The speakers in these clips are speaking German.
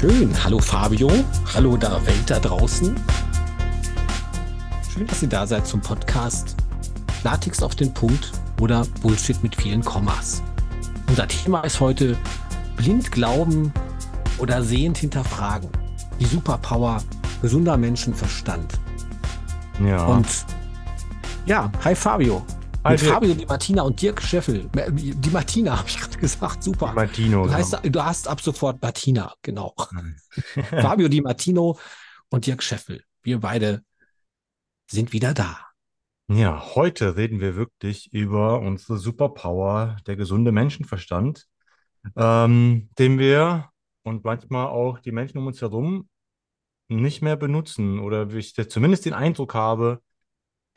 Schön. Hallo Fabio. Hallo da Welt da draußen. Schön, dass ihr da seid zum Podcast Klartext auf den Punkt oder Bullshit mit vielen Kommas. Unser Thema ist heute blind glauben oder sehend hinterfragen. Die Superpower gesunder Menschenverstand. Ja. Und ja, hi Fabio. Hi, Mit Dirk. Fabio Di Martina und Dirk Scheffel. Äh, Die Martina, habe ich gerade gesagt. Super. Martino. Du, heißt, du hast ab sofort Martina, genau. Fabio Di Martino und Dirk Scheffel. Wir beide sind wieder da. Ja, heute reden wir wirklich über unsere Superpower, der gesunde Menschenverstand, ähm, den wir und manchmal auch die Menschen um uns herum nicht mehr benutzen oder wie ich zumindest den Eindruck habe,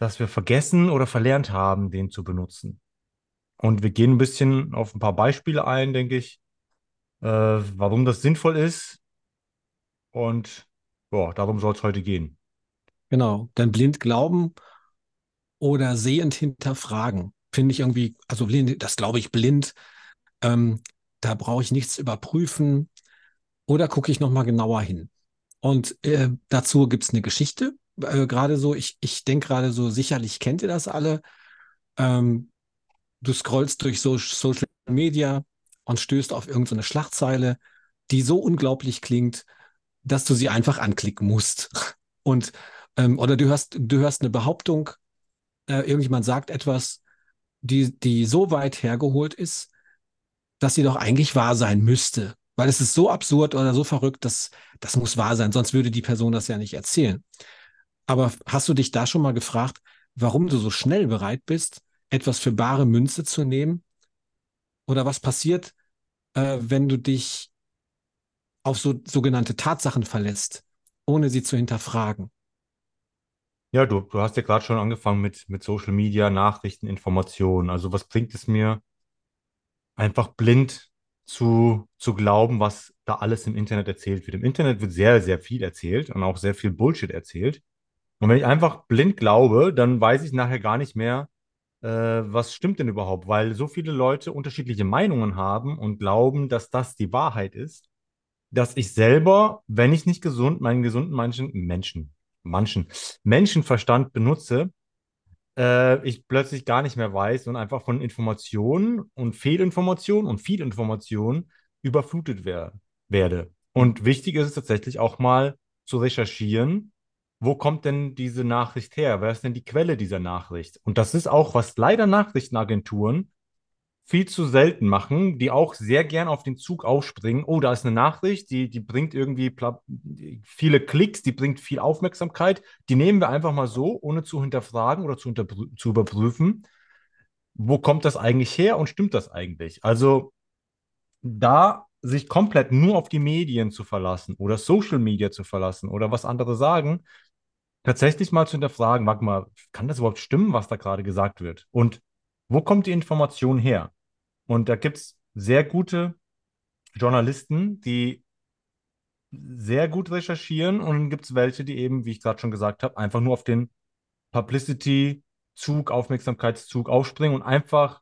dass wir vergessen oder verlernt haben, den zu benutzen. Und wir gehen ein bisschen auf ein paar Beispiele ein, denke ich, äh, warum das sinnvoll ist. Und ja, darum soll es heute gehen. Genau. Denn blind glauben oder sehend hinterfragen, finde ich irgendwie, also blind, das glaube ich blind. Ähm, da brauche ich nichts überprüfen oder gucke ich nochmal genauer hin. Und äh, dazu gibt es eine Geschichte. Äh, gerade so, ich, ich denke gerade so, sicherlich kennt ihr das alle. Ähm, du scrollst durch so Social Media und stößt auf irgendeine Schlagzeile, die so unglaublich klingt, dass du sie einfach anklicken musst. Und ähm, oder du hörst, du hörst eine Behauptung, äh, irgendjemand sagt etwas, die, die so weit hergeholt ist, dass sie doch eigentlich wahr sein müsste. Weil es ist so absurd oder so verrückt, dass das muss wahr sein, sonst würde die Person das ja nicht erzählen. Aber hast du dich da schon mal gefragt, warum du so schnell bereit bist, etwas für bare Münze zu nehmen? Oder was passiert, äh, wenn du dich auf so sogenannte Tatsachen verlässt, ohne sie zu hinterfragen? Ja, du, du hast ja gerade schon angefangen mit, mit Social Media, Nachrichten, Informationen. Also was bringt es mir, einfach blind zu, zu glauben, was da alles im Internet erzählt wird? Im Internet wird sehr, sehr viel erzählt und auch sehr viel Bullshit erzählt. Und wenn ich einfach blind glaube, dann weiß ich nachher gar nicht mehr, äh, was stimmt denn überhaupt, weil so viele Leute unterschiedliche Meinungen haben und glauben, dass das die Wahrheit ist, dass ich selber, wenn ich nicht gesund, meinen gesunden Menschen, Menschen, manchen Menschenverstand benutze, äh, ich plötzlich gar nicht mehr weiß und einfach von Informationen und Fehlinformationen und viel Information überflutet wer werde. Und wichtig ist es tatsächlich auch mal zu recherchieren, wo kommt denn diese Nachricht her? Wer ist denn die Quelle dieser Nachricht? Und das ist auch, was leider Nachrichtenagenturen viel zu selten machen, die auch sehr gern auf den Zug aufspringen. Oh, da ist eine Nachricht, die, die bringt irgendwie viele Klicks, die bringt viel Aufmerksamkeit. Die nehmen wir einfach mal so, ohne zu hinterfragen oder zu, zu überprüfen. Wo kommt das eigentlich her und stimmt das eigentlich? Also da sich komplett nur auf die Medien zu verlassen oder Social Media zu verlassen oder was andere sagen, tatsächlich mal zu hinterfragen, warte mal, kann das überhaupt stimmen, was da gerade gesagt wird? Und wo kommt die Information her? Und da gibt es sehr gute Journalisten, die sehr gut recherchieren und dann gibt es welche, die eben, wie ich gerade schon gesagt habe, einfach nur auf den Publicity-Zug, Aufmerksamkeitszug aufspringen und einfach,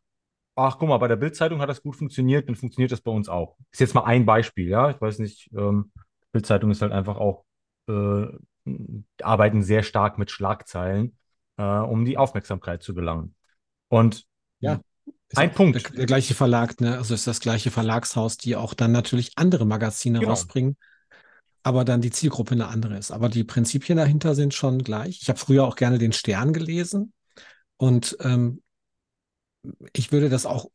ach guck mal, bei der Bild-Zeitung hat das gut funktioniert, dann funktioniert das bei uns auch. Ist jetzt mal ein Beispiel, ja. Ich weiß nicht, ähm, Bild-Zeitung ist halt einfach auch, äh, arbeiten sehr stark mit Schlagzeilen, äh, um die Aufmerksamkeit zu gelangen. Und Ja. Ein Punkt. Der, der gleiche Verlag, ne? Also ist das gleiche Verlagshaus, die auch dann natürlich andere Magazine Genau. rausbringen, aber dann die Zielgruppe eine andere ist. Aber die Prinzipien dahinter sind schon gleich. Ich habe früher auch gerne den Stern gelesen und ähm, ich würde das auch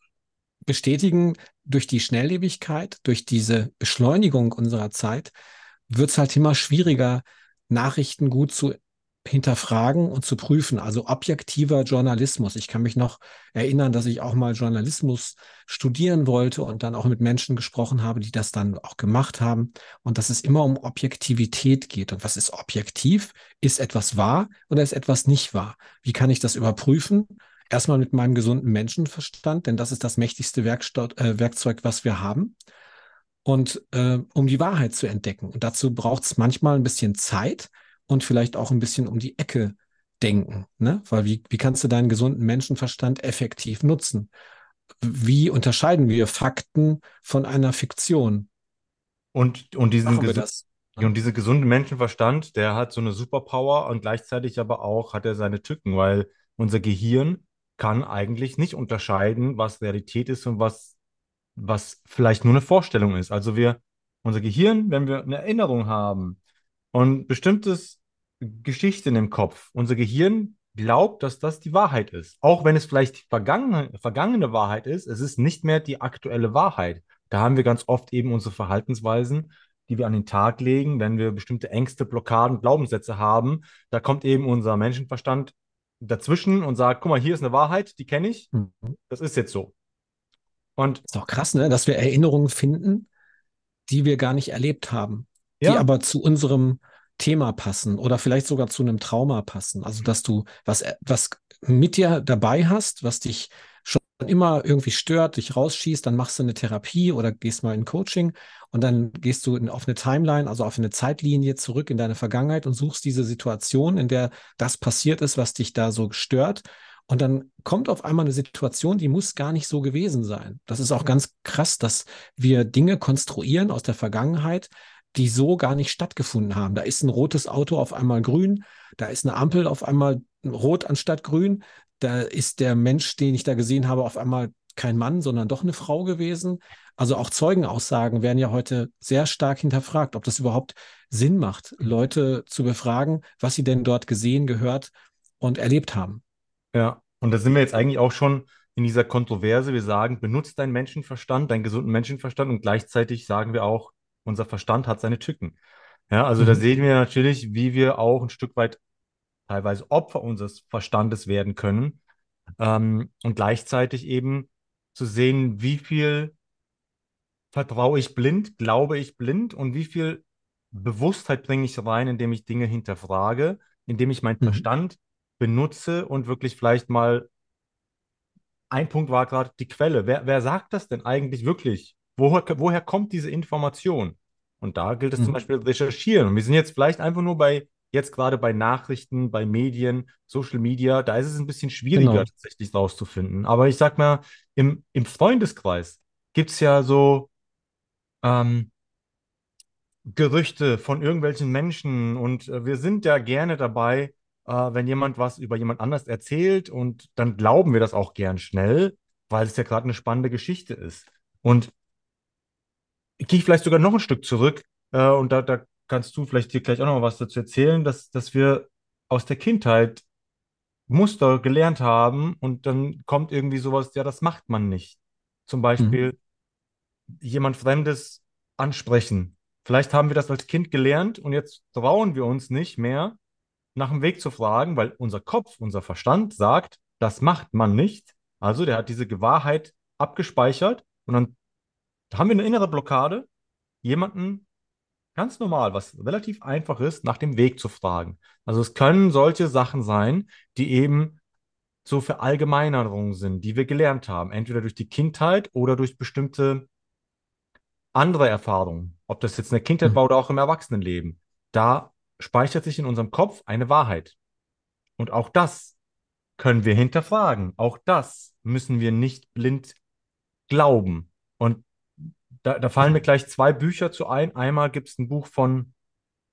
bestätigen, durch die Schnelllebigkeit, durch diese Beschleunigung unserer Zeit, wird es halt immer schwieriger, Nachrichten gut zu hinterfragen und zu prüfen. Also objektiver Journalismus. Ich kann mich noch erinnern, dass ich auch mal Journalismus studieren wollte und dann auch mit Menschen gesprochen habe, die das dann auch gemacht haben. Und dass es immer um Objektivität geht. Und was ist objektiv? Ist etwas wahr oder ist etwas nicht wahr? Wie kann ich das überprüfen? Erstmal mit meinem gesunden Menschenverstand, denn das ist das mächtigste Werkstatt, äh, Werkzeug, was wir haben. Und äh, um die Wahrheit zu entdecken. Und dazu braucht es manchmal ein bisschen Zeit und vielleicht auch ein bisschen um die Ecke denken. Ne? Weil wie, wie kannst du deinen gesunden Menschenverstand effektiv nutzen? Wie unterscheiden wir Fakten von einer Fiktion? Und, und diesen das. Ne? und dieser gesunde Menschenverstand, der hat so eine Superpower und gleichzeitig aber auch hat er seine Tücken, weil unser Gehirn kann eigentlich nicht unterscheiden, was Realität ist und was, was vielleicht nur eine Vorstellung ist. Also wir, unser Gehirn, wenn wir eine Erinnerung haben und bestimmtes Geschichten im Kopf, unser Gehirn glaubt, dass das die Wahrheit ist. Auch wenn es vielleicht die vergangene, vergangene Wahrheit ist, es ist nicht mehr die aktuelle Wahrheit. Da haben wir ganz oft eben unsere Verhaltensweisen, die wir an den Tag legen, wenn wir bestimmte Ängste, Blockaden, Glaubenssätze haben. Da kommt eben unser Menschenverstand dazwischen und sagt, guck mal, hier ist eine Wahrheit, die kenne ich, Mhm. das ist jetzt so. Und Ist doch krass, ne? Dass wir Erinnerungen finden, die wir gar nicht erlebt haben, die ja, aber zu unserem Thema passen oder vielleicht sogar zu einem Trauma passen. Also, dass du was, was mit dir dabei hast, was dich schon immer irgendwie stört, dich rausschießt, dann machst du eine Therapie oder gehst mal in Coaching und dann gehst du in, auf eine Timeline, also auf eine Zeitlinie zurück in deine Vergangenheit und suchst diese Situation, in der das passiert ist, was dich da so stört. Und dann kommt auf einmal eine Situation, die muss gar nicht so gewesen sein. Das ist auch ganz krass, dass wir Dinge konstruieren aus der Vergangenheit, die so gar nicht stattgefunden haben. Da ist ein rotes Auto auf einmal grün, da ist eine Ampel auf einmal rot anstatt grün, da ist der Mensch, den ich da gesehen habe, auf einmal kein Mann, sondern doch eine Frau gewesen. Also auch Zeugenaussagen werden ja heute sehr stark hinterfragt, ob das überhaupt Sinn macht, Leute zu befragen, was sie denn dort gesehen, gehört und erlebt haben. Ja. Und da sind wir jetzt eigentlich auch schon in dieser Kontroverse. Wir sagen, benutzt deinen Menschenverstand, deinen gesunden Menschenverstand und gleichzeitig sagen wir auch, unser Verstand hat seine Tücken. Ja, also da Mhm. sehen wir natürlich, wie wir auch ein Stück weit teilweise Opfer unseres Verstandes werden können. Ähm, und gleichzeitig eben zu sehen, wie viel vertraue ich blind, glaube ich blind und wie viel Bewusstheit bringe ich rein, indem ich Dinge hinterfrage, indem ich meinen Mhm. Verstand benutze und wirklich vielleicht mal, ein Punkt war gerade die Quelle. Wer, wer sagt das denn eigentlich wirklich? Woher, woher kommt diese Information? Und da gilt es zum Mhm. Beispiel recherchieren. Und wir sind jetzt vielleicht einfach nur bei, jetzt gerade bei Nachrichten, bei Medien, Social Media, da ist es ein bisschen schwieriger Genau. tatsächlich rauszufinden. Aber ich sag mal, im, im Freundeskreis gibt es ja so, ähm, Gerüchte von irgendwelchen Menschen und äh, wir sind ja gerne dabei, äh, wenn jemand was über jemand anders erzählt und dann glauben wir das auch gern schnell, weil es ja gerade eine spannende Geschichte ist. Und ich gehe vielleicht sogar noch ein Stück zurück äh, und da, da kannst du vielleicht dir gleich auch noch mal was dazu erzählen, dass, dass wir aus der Kindheit Muster gelernt haben und dann kommt irgendwie sowas, ja, das macht man nicht. Zum Mhm. Beispiel jemand Fremdes ansprechen. Vielleicht haben wir das als Kind gelernt und jetzt trauen wir uns nicht mehr, nach dem Weg zu fragen, weil unser Kopf, unser Verstand sagt, das macht man nicht. Also der hat diese Gewahrheit abgespeichert und dann haben wir eine innere Blockade, jemanden ganz normal, was relativ einfach ist, nach dem Weg zu fragen. Also es können solche Sachen sein, die eben so Verallgemeinerungen sind, die wir gelernt haben, entweder durch die Kindheit oder durch bestimmte andere Erfahrungen, ob das jetzt in der Kindheit Mhm. war oder auch im Erwachsenenleben, da speichert sich in unserem Kopf eine Wahrheit. Und auch das können wir hinterfragen. Auch das müssen wir nicht blind glauben. Und da, da fallen mir gleich zwei Bücher zu ein. Einmal gibt es ein Buch von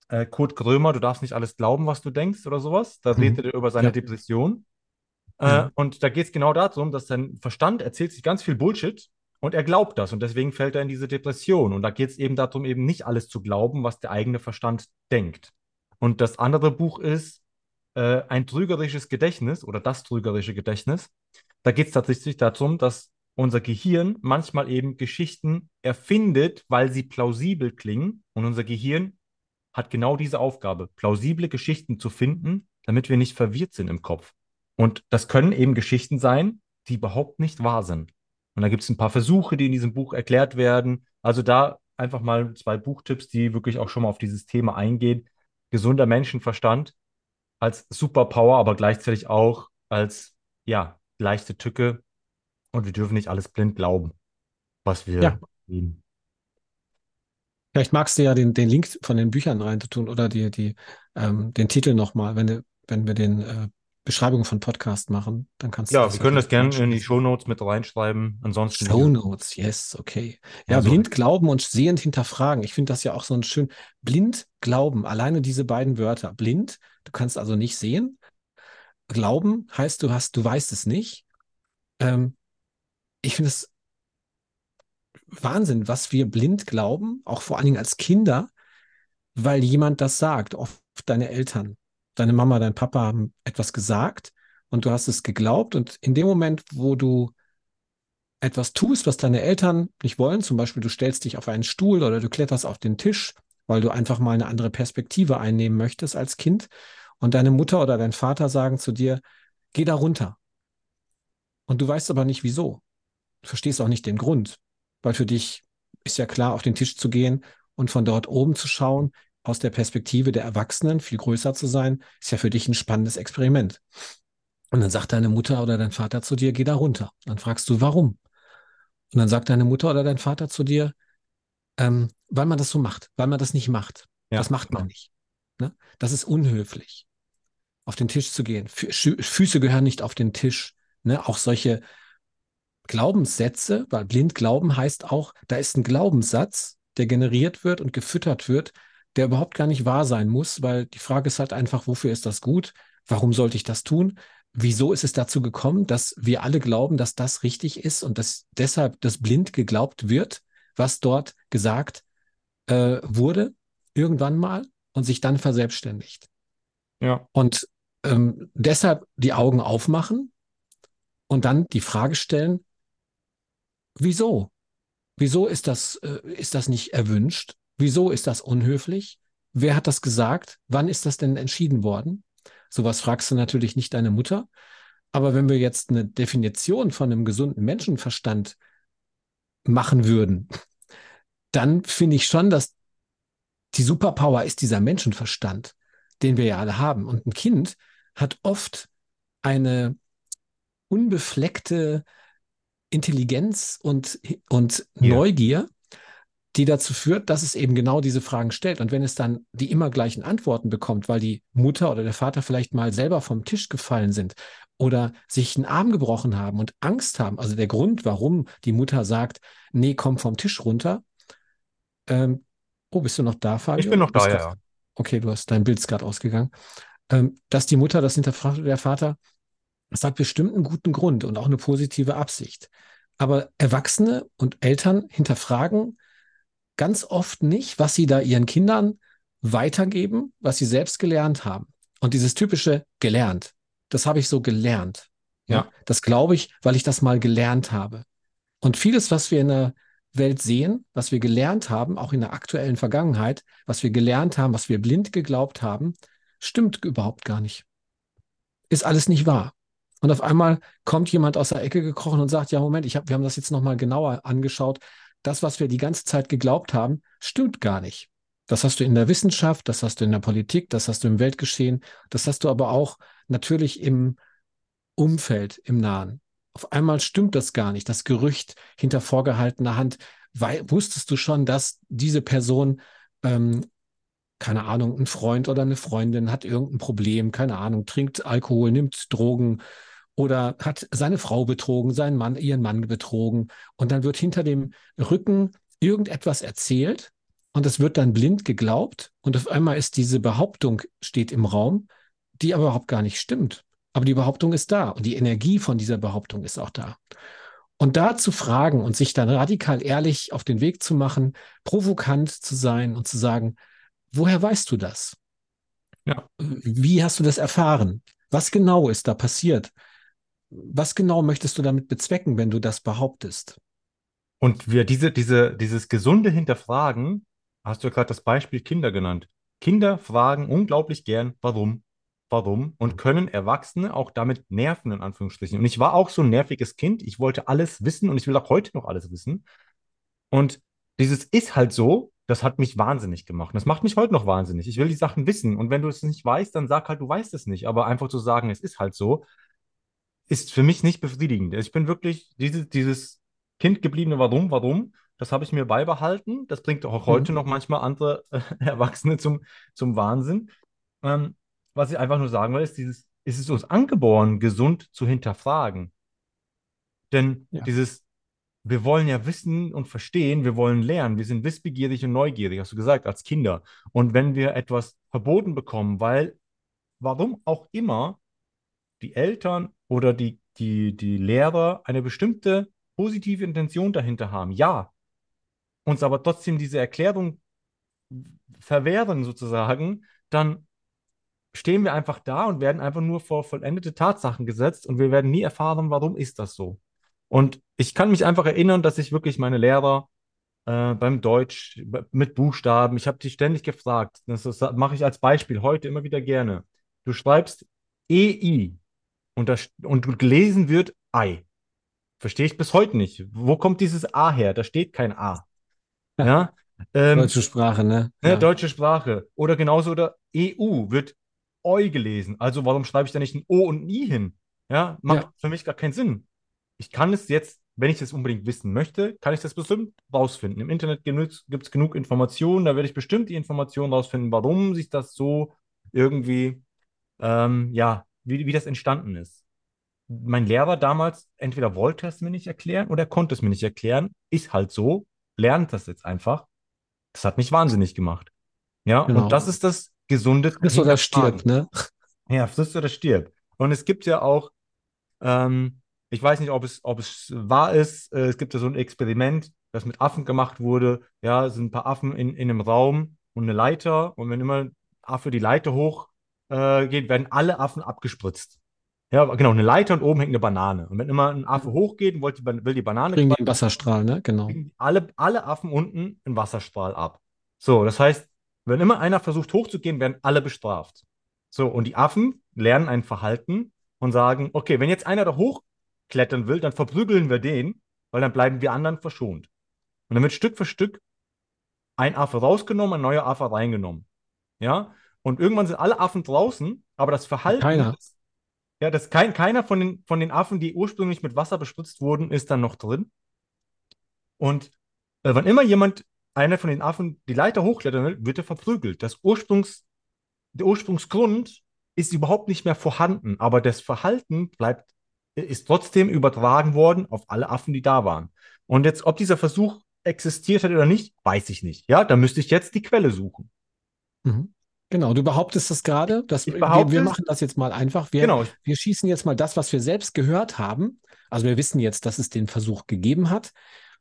äh, Kurt Krömer, Du darfst nicht alles glauben, was du denkst oder sowas. Da Mhm. redet er über seine Ja, Depression. Äh, ja. und da geht es genau darum, dass sein Verstand erzählt sich ganz viel Bullshit und er glaubt das und deswegen fällt er in diese Depression. Und da geht es eben darum, eben nicht alles zu glauben, was der eigene Verstand denkt. Und das andere Buch ist äh, Ein trügerisches Gedächtnis oder Das trügerische Gedächtnis. Da geht es tatsächlich darum, dass unser Gehirn manchmal eben Geschichten erfindet, weil sie plausibel klingen. Und unser Gehirn hat genau diese Aufgabe, plausible Geschichten zu finden, damit wir nicht verwirrt sind im Kopf. Und das können eben Geschichten sein, die überhaupt nicht wahr sind. Und da gibt es ein paar Versuche, die in diesem Buch erklärt werden. Also da einfach mal zwei Buchtipps, die wirklich auch schon mal auf dieses Thema eingehen. Gesunder Menschenverstand als Superpower, aber gleichzeitig auch als, ja, leichte Tücke. Und wir dürfen nicht alles blind glauben, was wir Ja, sehen. vielleicht magst du ja den, den Link von den Büchern reintun oder die, die, ähm, den Titel nochmal, wenn, wenn wir den äh, Beschreibung von Podcast machen. Dann kannst du Ja, wir ja können das gerne in die. Shownotes mit reinschreiben. Ansonsten, wie Show gesagt, Notes, yes, okay. ja, Ja, so, blind glauben und sehend hinterfragen. Ich finde das ja auch so ein schön. Blind glauben, alleine diese beiden Wörter. Blind, du kannst also nicht sehen. Glauben heißt, du hast, du weißt es nicht. Ähm, ich finde es Wahnsinn, was wir blind glauben, auch vor allen Dingen als Kinder, weil jemand das sagt. Oft deine Eltern, deine Mama, dein Papa haben etwas gesagt und du hast es geglaubt. Und in dem Moment, wo du etwas tust, was deine Eltern nicht wollen, zum Beispiel du stellst dich auf einen Stuhl oder du kletterst auf den Tisch, weil du einfach mal eine andere Perspektive einnehmen möchtest als Kind und deine Mutter oder dein Vater sagen zu dir, geh da runter. Und du weißt aber nicht wieso. Du verstehst auch nicht den Grund, weil für dich ist ja klar, auf den Tisch zu gehen und von dort oben zu schauen, aus der Perspektive der Erwachsenen viel größer zu sein, ist ja für dich ein spannendes Experiment. Und dann sagt deine Mutter oder dein Vater zu dir, geh da runter. Dann fragst du, warum? Und dann sagt deine Mutter oder dein Vater zu dir, ähm, weil man das so macht, weil man das nicht macht. ja, Das macht man nicht. Ne? Das ist unhöflich, auf den Tisch zu gehen. Fü Füße gehören nicht auf den Tisch. Ne? Auch solche Glaubenssätze, weil blind glauben heißt auch, da ist ein Glaubenssatz, der generiert wird und gefüttert wird, der überhaupt gar nicht wahr sein muss, weil die Frage ist halt einfach, wofür ist das gut? Warum sollte ich das tun? Wieso ist es dazu gekommen, dass wir alle glauben, dass das richtig ist und dass deshalb das blind geglaubt wird, was dort gesagt äh, wurde, irgendwann mal und sich dann verselbstständigt? Ja, Und ähm, deshalb die Augen aufmachen und dann die Frage stellen, wieso? Wieso ist das, äh, ist das nicht erwünscht? Wieso ist das unhöflich? Wer hat das gesagt? Wann ist das denn entschieden worden? Sowas fragst du natürlich nicht deine Mutter. Aber wenn wir jetzt eine Definition von einem gesunden Menschenverstand machen würden, dann finde ich schon, dass die Superpower ist dieser Menschenverstand, den wir ja alle haben. Und ein Kind hat oft eine unbefleckte Intelligenz und, und hier. Neugier, die dazu führt, dass es eben genau diese Fragen stellt. Und wenn es dann die immer gleichen Antworten bekommt, weil die Mutter oder der Vater vielleicht mal selber vom Tisch gefallen sind oder sich einen Arm gebrochen haben und Angst haben, also der Grund, warum die Mutter sagt, nee, komm vom Tisch runter. Ähm, oh, bist du noch da, Fabio? Ich bin noch da, ja. Okay, du hast dein Bild gerade ausgegangen. Ähm, dass die Mutter das hinterfragt oder der Vater, das hat bestimmt einen guten Grund und auch eine positive Absicht. Aber Erwachsene und Eltern hinterfragen ganz oft nicht, was sie da ihren Kindern weitergeben, was sie selbst gelernt haben. Und dieses typische gelernt, das habe ich so gelernt. Ja, Ja. das glaube ich, weil ich das mal gelernt habe. Und vieles, was wir in der Welt sehen, was wir gelernt haben, auch in der aktuellen Vergangenheit, was wir gelernt haben, was wir blind geglaubt haben, stimmt überhaupt gar nicht. Ist alles nicht wahr. Und auf einmal kommt jemand aus der Ecke gekrochen und sagt, ja, Moment, ich hab, wir haben das jetzt nochmal genauer angeschaut. Das, was wir die ganze Zeit geglaubt haben, stimmt gar nicht. Das hast du in der Wissenschaft, das hast du in der Politik, das hast du im Weltgeschehen, das hast du aber auch natürlich im Umfeld, im Nahen. Auf einmal stimmt das gar nicht. Das Gerücht hinter vorgehaltener Hand. Weil, wusstest du schon, dass diese Person, ähm, keine Ahnung, ein Freund oder eine Freundin hat irgendein Problem, keine Ahnung, trinkt Alkohol, nimmt Drogen oder hat seine Frau betrogen, seinen Mann, ihren Mann betrogen. Und dann wird hinter dem Rücken irgendetwas erzählt und es wird dann blind geglaubt. Und auf einmal ist diese Behauptung, steht im Raum, die aber überhaupt gar nicht stimmt. Aber die Behauptung ist da und die Energie von dieser Behauptung ist auch da. Und da zu fragen und sich dann radikal ehrlich auf den Weg zu machen, provokant zu sein und zu sagen, woher weißt du das? Ja. Wie hast du das erfahren? Was genau ist da passiert? Was genau möchtest du damit bezwecken, wenn du das behauptest? Und wir diese, diese, dieses gesunde Hinterfragen, hast du ja gerade das Beispiel Kinder genannt. Kinder fragen unglaublich gern, warum, warum und können Erwachsene auch damit nerven, in Anführungsstrichen. Und ich war auch so ein nerviges Kind. Ich wollte alles wissen und ich will auch heute noch alles wissen. Und dieses ist halt so, das hat mich wahnsinnig gemacht. Das macht mich heute noch wahnsinnig. Ich will die Sachen wissen. Und wenn du es nicht weißt, dann sag halt, du weißt es nicht. Aber einfach zu sagen, es ist halt so, ist für mich nicht befriedigend. Ich bin wirklich dieses, dieses Kind gebliebene Warum, warum, das habe ich mir beibehalten. Das bringt auch heute Mhm. noch manchmal andere äh, Erwachsene zum, zum Wahnsinn. Ähm, was ich einfach nur sagen will, ist dieses, ist es uns angeboren, gesund zu hinterfragen. Denn Ja. dieses, wir wollen ja wissen und verstehen, wir wollen lernen, wir sind wissbegierig und neugierig, hast du gesagt, als Kinder. Und wenn wir etwas verboten bekommen, weil, warum auch immer, die Eltern oder die, die, die Lehrer eine bestimmte positive Intention dahinter haben, ja, uns aber trotzdem diese Erklärung verwehren sozusagen, dann stehen wir einfach da und werden einfach nur vor vollendete Tatsachen gesetzt und wir werden nie erfahren, warum ist das so. Und ich kann mich einfach erinnern, dass ich wirklich meine Lehrer äh, beim Deutsch mit Buchstaben, ich habe die ständig gefragt, das, das mache ich als Beispiel heute immer wieder gerne. Du schreibst EI und, das, und gelesen wird Ei. Verstehe ich bis heute nicht. Wo kommt dieses A her? Da steht kein A. Ja. Ähm, Deutsche Sprache, ne? ne, Ja. deutsche Sprache. Oder genauso oder EU wird Eu gelesen. Also warum schreibe ich da nicht ein O und ein I hin? Ja, macht Ja. für mich gar keinen Sinn. Ich kann es jetzt, wenn ich das unbedingt wissen möchte, kann ich das bestimmt rausfinden. Im Internet gibt es genug Informationen, da werde ich bestimmt die Informationen rausfinden, warum sich das so irgendwie, ähm, ja, wie, wie das entstanden ist. Mein Lehrer damals, entweder wollte es mir nicht erklären oder er konnte es mir nicht erklären. Ist halt so, lernt das jetzt einfach. Das hat mich wahnsinnig gemacht. Ja, Genau. und das ist das gesunde Friss oder Hinterfragen. stirb, ne? Ja, friss oder stirb. Und es gibt ja auch, ähm, ich weiß nicht, ob es, ob es wahr ist, äh, es gibt ja so ein Experiment, das mit Affen gemacht wurde. Ja, es sind ein paar Affen in, in einem Raum und eine Leiter. Und wenn immer ein Affe die Leiter hoch äh, geht, werden alle Affen abgespritzt. Ja, genau, eine Leiter und oben hängt eine Banane. Und wenn immer ein Affe hochgeht und will die, Ban- will die Banane Kriegen die einen Wasserstrahl, ne? Genau. alle, alle Affen unten einen Wasserstrahl ab. So, das heißt, wenn immer einer versucht hochzugehen, werden alle bestraft. So, und die Affen lernen ein Verhalten und sagen, okay, wenn jetzt einer da hochklettern will, dann verprügeln wir den, weil dann bleiben wir anderen verschont. Und dann wird Stück für Stück ein Affe rausgenommen, ein neuer Affe reingenommen. Ja, und irgendwann sind alle Affen draußen, aber das Verhalten, Keiner. ja, das kein, keiner von den, von den Affen, die ursprünglich mit Wasser bespritzt wurden, ist dann noch drin. Und äh, wann immer jemand, einer von den Affen, die Leiter hochklettern will, wird er verprügelt. Das Ursprungs, der Ursprungsgrund ist überhaupt nicht mehr vorhanden, aber das Verhalten bleibt, ist trotzdem übertragen worden auf alle Affen, die da waren. Und jetzt, ob dieser Versuch existiert hat oder nicht, weiß ich nicht. Ja, da müsste ich jetzt die Quelle suchen. Mhm. Genau, du behauptest das gerade. Dass Ich wir, behaupte wir es. machen das jetzt mal einfach. Wir, Genau, wir schießen jetzt mal das, was wir selbst gehört haben. Also wir wissen jetzt, dass es den Versuch gegeben hat.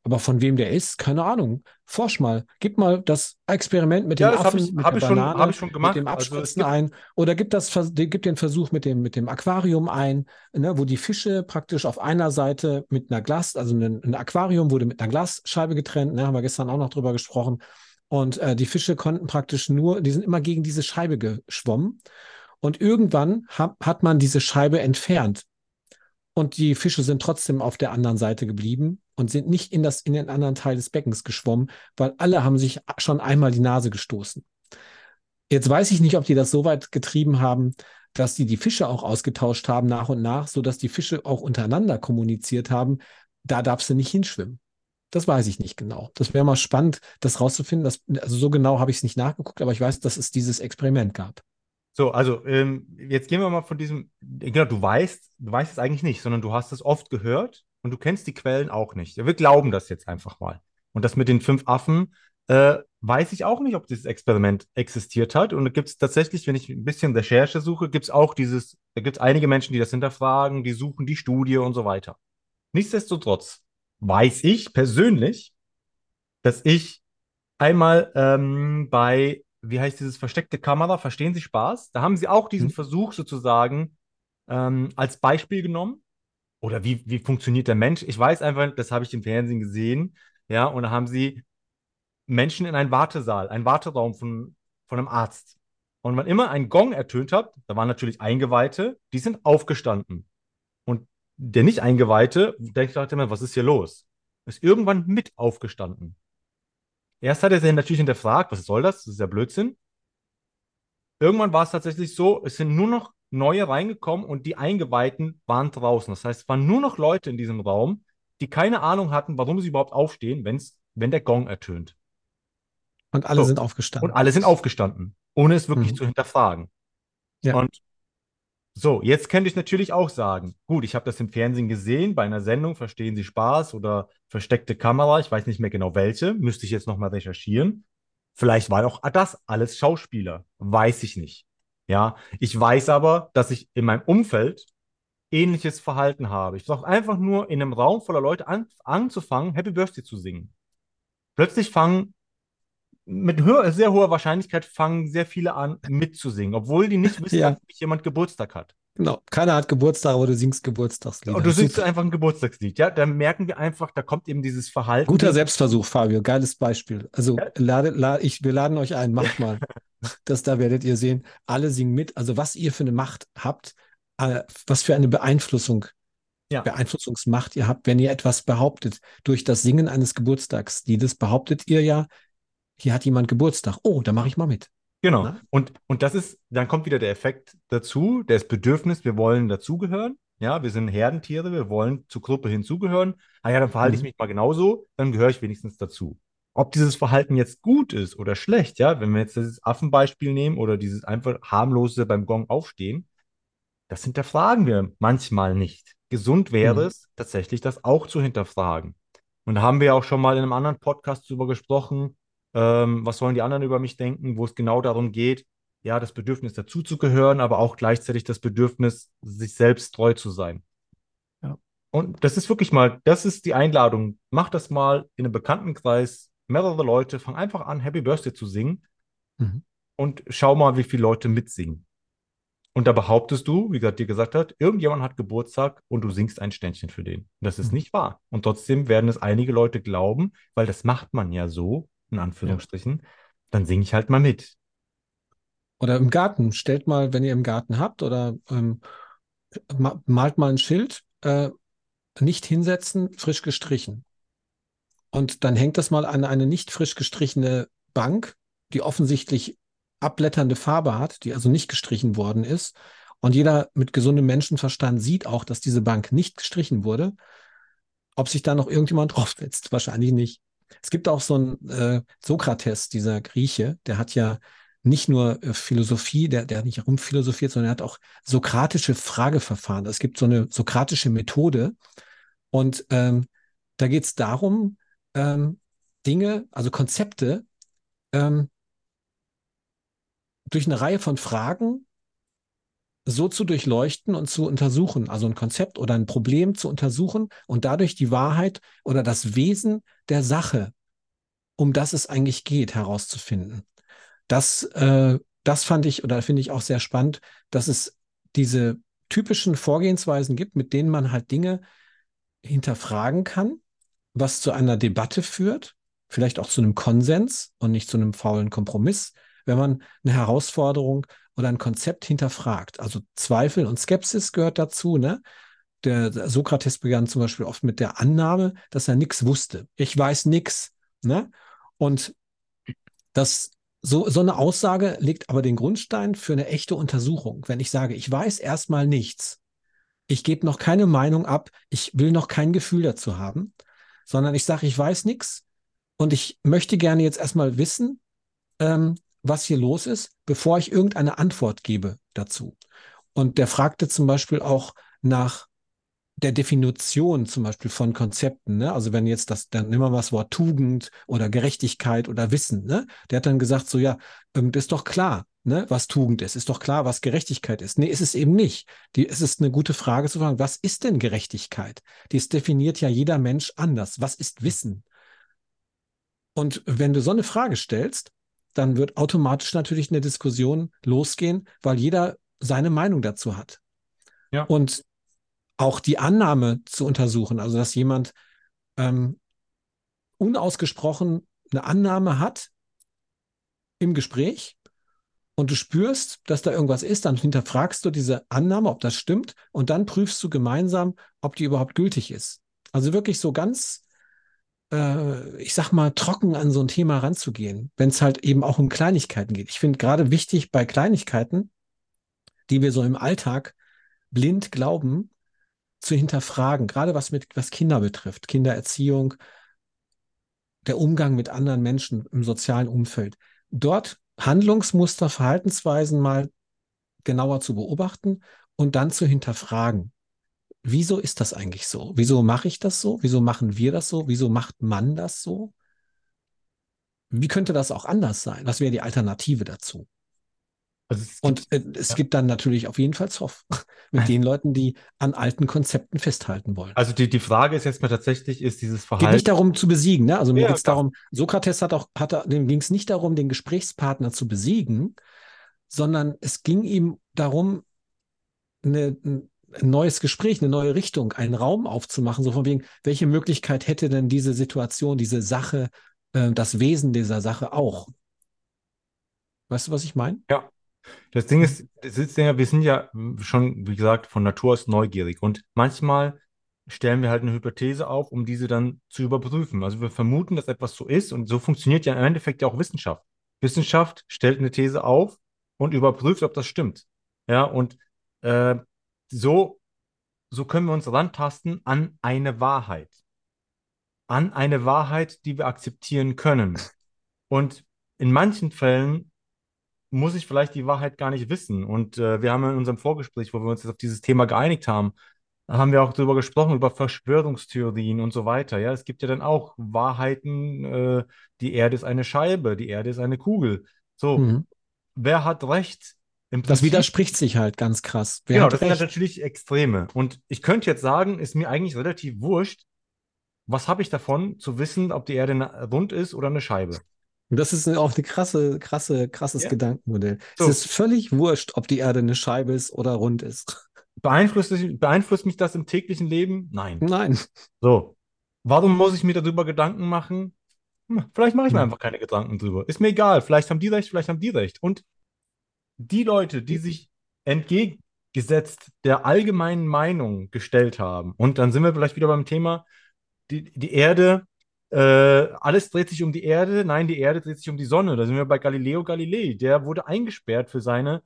Aber von wem der ist, keine Ahnung. Forsch mal. Gib mal das Experiment mit dem Ja, hab Affen, ich- mit der schon- Banane, schon mit gemacht. dem Also Abspritzen gibt- ein. Oder gib, das, gib den Versuch mit dem, mit dem Aquarium ein, ne, wo die Fische praktisch auf einer Seite mit einer Glas, also ein, ein Aquarium wurde mit einer Glasscheibe getrennt, ne, haben wir gestern auch noch drüber gesprochen. Und äh, die Fische konnten praktisch nur, die sind immer gegen diese Scheibe geschwommen. Und irgendwann ha hat man diese Scheibe entfernt. Und die Fische sind trotzdem auf der anderen Seite geblieben und sind nicht in, das, in den anderen Teil des Beckens geschwommen, weil alle haben sich schon einmal die Nase gestoßen. Jetzt weiß ich nicht, ob die das so weit getrieben haben, dass die die Fische auch ausgetauscht haben nach und nach, sodass die Fische auch untereinander kommuniziert haben. Da darfst du nicht hinschwimmen. Das weiß ich nicht genau. Das wäre mal spannend, das rauszufinden. Das, also so genau habe ich es nicht nachgeguckt, aber ich weiß, dass es dieses Experiment gab. So, also ähm, jetzt gehen wir mal von diesem, genau, du weißt, du weißt es eigentlich nicht, sondern du hast es oft gehört und du kennst die Quellen auch nicht. Wir glauben das jetzt einfach mal. Und das mit den fünf Affen, äh, weiß ich auch nicht, ob dieses Experiment existiert hat. Und da gibt es tatsächlich, wenn ich ein bisschen Recherche suche, gibt es auch dieses, da gibt es einige Menschen, die das hinterfragen, die suchen die Studie und so weiter. Nichtsdestotrotz weiß ich persönlich, dass ich einmal ähm, bei, wie heißt dieses versteckte Kamera, verstehen Sie Spaß? Da haben sie auch diesen Mhm. Versuch sozusagen ähm, als Beispiel genommen. Oder wie, wie funktioniert der Mensch? Ich weiß einfach, das habe ich im Fernsehen gesehen, ja, und da haben sie Menschen in einen Wartesaal, einen Warteraum von, von einem Arzt. Und wann immer ein Gong ertönt hat, da waren natürlich Eingeweihte, die sind aufgestanden. Der nicht Eingeweihte denkt dachte mir, was ist hier los? Ist irgendwann mit aufgestanden. Erst hat er sich natürlich hinterfragt, was soll das? Das ist ja Blödsinn. Irgendwann war es tatsächlich so, es sind nur noch neue reingekommen und die Eingeweihten waren draußen. Das heißt, es waren nur noch Leute in diesem Raum, die keine Ahnung hatten, warum sie überhaupt aufstehen, wenn's, wenn der Gong ertönt. Und alle So. sind aufgestanden. Und alle sind aufgestanden, ohne es wirklich Mhm. zu hinterfragen. Ja. Und So, jetzt könnte ich natürlich auch sagen, gut, ich habe das im Fernsehen gesehen, bei einer Sendung, verstehen Sie Spaß oder versteckte Kamera, ich weiß nicht mehr genau welche, müsste ich jetzt nochmal recherchieren. Vielleicht war auch das alles Schauspieler, weiß ich nicht. Ja, ich weiß aber, dass ich in meinem Umfeld ähnliches Verhalten habe. Ich brauche einfach nur in einem Raum voller Leute an, anzufangen, Happy Birthday zu singen. Plötzlich fangen mit sehr hoher Wahrscheinlichkeit fangen sehr viele an mitzusingen, obwohl die nicht wissen, Ja. dass jemand Geburtstag hat. Genau. Keiner hat Geburtstag, aber du singst Geburtstagslieder. Und du singst Super. einfach ein Geburtstagslied, ja? Dann merken wir einfach, da kommt eben dieses Verhalten. Guter Selbstversuch, Fabio. Geiles Beispiel. Also Ja. lade, lade, ich, wir laden euch ein, macht mal. Das da werdet ihr sehen. Alle singen mit. Also was ihr für eine Macht habt, äh, was für eine Beeinflussung, Ja. Beeinflussungsmacht ihr habt, wenn ihr etwas behauptet. Durch das Singen eines Geburtstagsliedes behauptet ihr ja, hier hat jemand Geburtstag. Oh, da mache ich mal mit. Genau. Na? Und, und das ist, dann kommt wieder der Effekt dazu, das Bedürfnis, wir wollen dazugehören. Ja, wir sind Herdentiere, wir wollen zur Gruppe hinzugehören. Ah ja, dann verhalte ich Mhm. mich mal genauso, dann gehöre ich wenigstens dazu. Ob dieses Verhalten jetzt gut ist oder schlecht, ja, wenn wir jetzt dieses Affenbeispiel nehmen oder dieses einfach harmlose beim Gong aufstehen, das hinterfragen wir manchmal nicht. Gesund wäre Mhm. es, tatsächlich das auch zu hinterfragen. Und da haben wir auch schon mal in einem anderen Podcast drüber gesprochen, ähm, was sollen die anderen über mich denken, wo es genau darum geht, ja, das Bedürfnis dazuzugehören, aber auch gleichzeitig das Bedürfnis, sich selbst treu zu sein. Ja. Und das ist wirklich mal, das ist die Einladung. Mach das mal in einem Bekanntenkreis, mehrere Leute, fang einfach an, Happy Birthday zu singen Mhm. und schau mal, wie viele Leute mitsingen. Und da behauptest du, wie gerade dir gesagt hat, irgendjemand hat Geburtstag und du singst ein Ständchen für den. Das ist Mhm. nicht wahr. Und trotzdem werden es einige Leute glauben, weil das macht man ja so, in Anführungsstrichen. Dann singe ich halt mal mit. Oder im Garten. Stellt mal, wenn ihr im Garten habt oder ähm, ma- malt mal ein Schild, äh, nicht hinsetzen, frisch gestrichen. Und dann hängt das mal an eine nicht frisch gestrichene Bank, die offensichtlich abblätternde Farbe hat, die also nicht gestrichen worden ist. Und jeder mit gesundem Menschenverstand sieht auch, dass diese Bank nicht gestrichen wurde. Ob sich da noch irgendjemand draufsetzt? Wahrscheinlich nicht. Es gibt auch so einen äh, Sokrates, dieser Grieche, der hat ja nicht nur äh, Philosophie, der, der hat nicht rumphilosophiert, sondern er hat auch sokratische Frageverfahren. Es gibt so eine sokratische Methode. Und ähm, da geht es darum, ähm, Dinge, also Konzepte, ähm, durch eine Reihe von Fragen so zu durchleuchten und zu untersuchen, also ein Konzept oder ein Problem zu untersuchen und dadurch die Wahrheit oder das Wesen der Sache, um das es eigentlich geht, herauszufinden. Das, äh, das fand ich oder finde ich auch sehr spannend, dass es diese typischen Vorgehensweisen gibt, mit denen man halt Dinge hinterfragen kann, was zu einer Debatte führt, vielleicht auch zu einem Konsens und nicht zu einem faulen Kompromiss, wenn man eine Herausforderung oder ein Konzept hinterfragt. Also Zweifel und Skepsis gehört dazu. Ne? Der, Sokrates begann zum Beispiel oft mit der Annahme, dass er nichts wusste. Ich weiß nichts. Ne? Und das, so, so eine Aussage legt aber den Grundstein für eine echte Untersuchung. Wenn ich sage, ich weiß erstmal nichts, ich gebe noch keine Meinung ab, ich will noch kein Gefühl dazu haben, sondern ich sage, ich weiß nichts und ich möchte gerne jetzt erstmal wissen, ähm, was hier los ist, bevor ich irgendeine Antwort gebe dazu. Und der fragte zum Beispiel auch nach der Definition zum Beispiel von Konzepten. Ne? Also wenn jetzt das, dann nehmen wir mal das Wort Tugend oder Gerechtigkeit oder Wissen. Ne? Der hat dann gesagt, so ja, ähm, das ist doch klar, ne, was Tugend ist. Ist doch klar, was Gerechtigkeit ist. Nee, ist es eben nicht. Die, es ist eine gute Frage zu fragen, was ist denn Gerechtigkeit? Dies definiert ja jeder Mensch anders. Was ist Wissen? Und wenn du so eine Frage stellst, dann wird automatisch natürlich eine Diskussion losgehen, weil jeder seine Meinung dazu hat. Ja. Und auch die Annahme zu untersuchen, also dass jemand ähm, unausgesprochen eine Annahme hat im Gespräch und du spürst, dass da irgendwas ist, dann hinterfragst du diese Annahme, ob das stimmt, und dann prüfst du gemeinsam, ob die überhaupt gültig ist. Also wirklich so ganz, äh, ich sag mal, trocken an so ein Thema ranzugehen, wenn es halt eben auch um Kleinigkeiten geht. Ich finde gerade wichtig bei Kleinigkeiten, die wir so im Alltag blind glauben, zu hinterfragen, gerade was mit was Kinder betrifft, Kindererziehung, der Umgang mit anderen Menschen im sozialen Umfeld. Dort Handlungsmuster, Verhaltensweisen mal genauer zu beobachten und dann zu hinterfragen. Wieso ist das eigentlich so? Wieso mache ich das so? Wieso machen wir das so? Wieso macht man das so? Wie könnte das auch anders sein? Was wäre die Alternative dazu? Also es und äh, es ja. gibt dann natürlich auf jeden Fall Zoff mit den Leuten, die an alten Konzepten festhalten wollen. Also die, die Frage ist jetzt mal tatsächlich, ist dieses Verhalten. Geht nicht darum zu besiegen, ne? Also mir ja, geht es darum, Sokrates hat auch, hat, dem ging es nicht darum, den Gesprächspartner zu besiegen, sondern es ging ihm darum, eine, ein neues Gespräch, eine neue Richtung, einen Raum aufzumachen, so von wegen, welche Möglichkeit hätte denn diese Situation, diese Sache, äh, das Wesen dieser Sache auch? Weißt du, was ich meine? Ja, das Ding ist, das ist ja, wir sind ja schon, wie gesagt, von Natur aus neugierig und manchmal stellen wir halt eine Hypothese auf, um diese dann zu überprüfen. Also wir vermuten, dass etwas so ist und so funktioniert ja im Endeffekt ja auch Wissenschaft. Wissenschaft stellt eine These auf und überprüft, ob das stimmt. Ja, und äh, so, so können wir uns rantasten an eine Wahrheit. An eine Wahrheit, die wir akzeptieren können. Und in manchen Fällen muss ich vielleicht die Wahrheit gar nicht wissen. Und äh, wir haben in unserem Vorgespräch, wo wir uns jetzt auf dieses Thema geeinigt haben, haben wir auch darüber gesprochen, über Verschwörungstheorien und so weiter. Ja, es gibt ja dann auch Wahrheiten, äh, die Erde ist eine Scheibe, die Erde ist eine Kugel. So, mhm. wer hat recht? Das widerspricht sich halt ganz krass. Wer genau, das recht? sind natürlich Extreme. Und ich könnte jetzt sagen, ist mir eigentlich relativ wurscht, was habe ich davon, zu wissen, ob die Erde rund ist oder eine Scheibe? Und das ist auch eine krasse, krasse, krasses ja. Gedankenmodell. So. Es ist völlig wurscht, ob die Erde eine Scheibe ist oder rund ist. Beeinflusst, beeinflusst mich das im täglichen Leben? Nein. Nein. So. Warum muss ich mir darüber Gedanken machen? Hm, vielleicht mache ich mir hm. einfach keine Gedanken drüber. Ist mir egal. Vielleicht haben die recht, vielleicht haben die recht. Und die Leute, die sich entgegengesetzt der allgemeinen Meinung gestellt haben, und dann sind wir vielleicht wieder beim Thema, die, die Erde äh, alles dreht sich um die Erde. Nein, die Erde dreht sich um die Sonne. Da sind wir bei Galileo Galilei. Der wurde eingesperrt für seine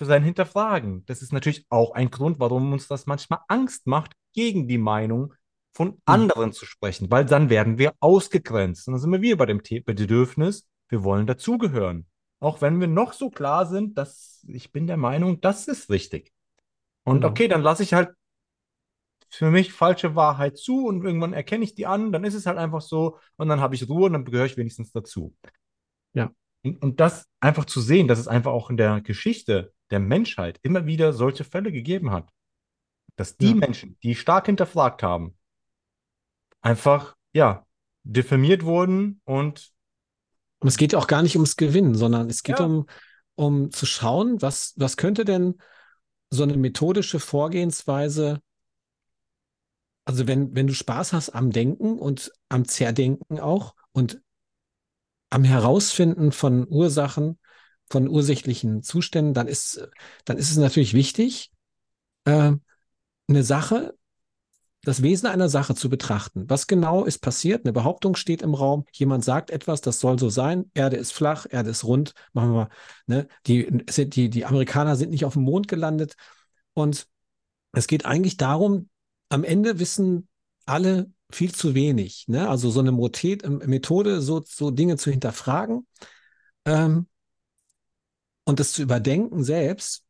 für sein Hinterfragen. Das ist natürlich auch ein Grund, warum uns das manchmal Angst macht, gegen die Meinung von hm. anderen zu sprechen, weil dann werden wir ausgegrenzt. Und dann sind wir wieder bei dem Bedürfnis, wir wollen dazugehören. Auch wenn wir noch so klar sind, dass ich bin der Meinung, das ist richtig. Und genau. okay, dann lasse ich halt für mich falsche Wahrheit zu und irgendwann erkenne ich die an, dann ist es halt einfach so und dann habe ich Ruhe und dann gehöre ich wenigstens dazu. Ja. Und, und das einfach zu sehen, dass es einfach auch in der Geschichte der Menschheit immer wieder solche Fälle gegeben hat. Dass die ja. Menschen, die stark hinterfragt haben, einfach, ja, diffamiert wurden und. Und es geht ja auch gar nicht ums Gewinnen, sondern es geht ja. um, um zu schauen, was, was könnte denn so eine methodische Vorgehensweise also wenn, wenn du Spaß hast am Denken und am Zerdenken auch und am Herausfinden von Ursachen, von ursächlichen Zuständen, dann ist, dann ist es natürlich wichtig, äh, eine Sache, das Wesen einer Sache zu betrachten. Was genau ist passiert? Eine Behauptung steht im Raum, jemand sagt etwas, das soll so sein, Erde ist flach, Erde ist rund, machen wir mal, ne? die, die, die Amerikaner sind nicht auf dem Mond gelandet und es geht eigentlich darum, am Ende wissen alle viel zu wenig. Ne? Also so eine ähm, Methode, so, so Dinge zu hinterfragen ähm, und das zu überdenken selbst,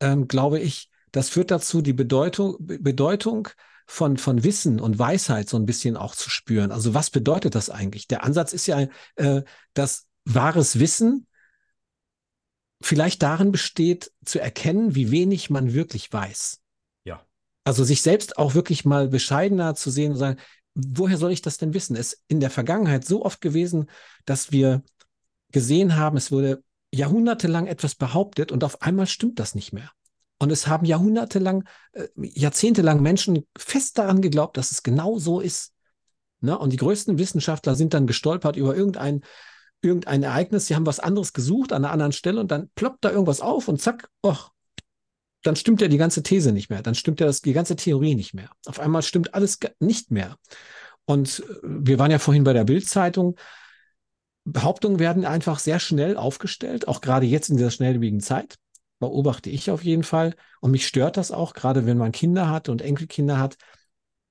ähm, glaube ich, das führt dazu, die Bedeutung, Bedeutung von, von Wissen und Weisheit so ein bisschen auch zu spüren. Also was bedeutet das eigentlich? Der Ansatz ist ja, äh, dass wahres Wissen vielleicht darin besteht, zu erkennen, wie wenig man wirklich weiß. Also sich selbst auch wirklich mal bescheidener zu sehen und sagen, woher soll ich das denn wissen? Es ist in der Vergangenheit so oft gewesen, dass wir gesehen haben, es wurde jahrhundertelang etwas behauptet und auf einmal stimmt das nicht mehr. Und es haben jahrhundertelang, äh, jahrzehntelang Menschen fest daran geglaubt, dass es genau so ist. Ne? Und die größten Wissenschaftler sind dann gestolpert über irgendein, irgendein Ereignis, sie haben was anderes gesucht an einer anderen Stelle und dann ploppt da irgendwas auf und zack, och, dann stimmt ja die ganze These nicht mehr, dann stimmt ja das, die ganze Theorie nicht mehr. Auf einmal stimmt alles nicht mehr. Und äh, wir waren ja vorhin bei der Bildzeitung. Behauptungen werden einfach sehr schnell aufgestellt, auch gerade jetzt in dieser schnelllebigen Zeit. Beobachte ich auf jeden Fall. Und mich stört das auch, gerade wenn man Kinder hat und Enkelkinder hat,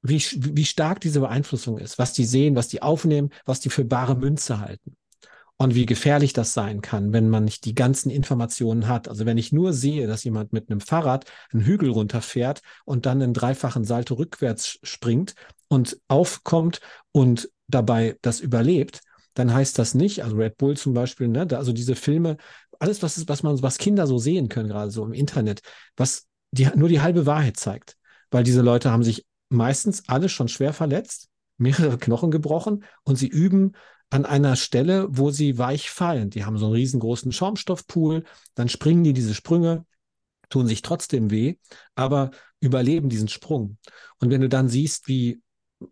wie, wie stark diese Beeinflussung ist, was die sehen, was die aufnehmen, was die für bare Münze halten. und wie gefährlich das sein kann, wenn man nicht die ganzen Informationen hat. Also wenn ich nur sehe, dass jemand mit einem Fahrrad einen Hügel runterfährt und dann einen dreifachen Salto rückwärts springt und aufkommt und dabei das überlebt, dann heißt das nicht, also Red Bull zum Beispiel, ne, also diese Filme, alles, was, was man, was Kinder so sehen können, gerade so im Internet, was die, nur die halbe Wahrheit zeigt. Weil diese Leute haben sich meistens alle schon schwer verletzt, mehrere Knochen gebrochen und sie üben an einer Stelle, wo sie weich fallen. Die haben so einen riesengroßen Schaumstoffpool, dann springen die diese Sprünge, tun sich trotzdem weh, aber überleben diesen Sprung. Und wenn du dann siehst, wie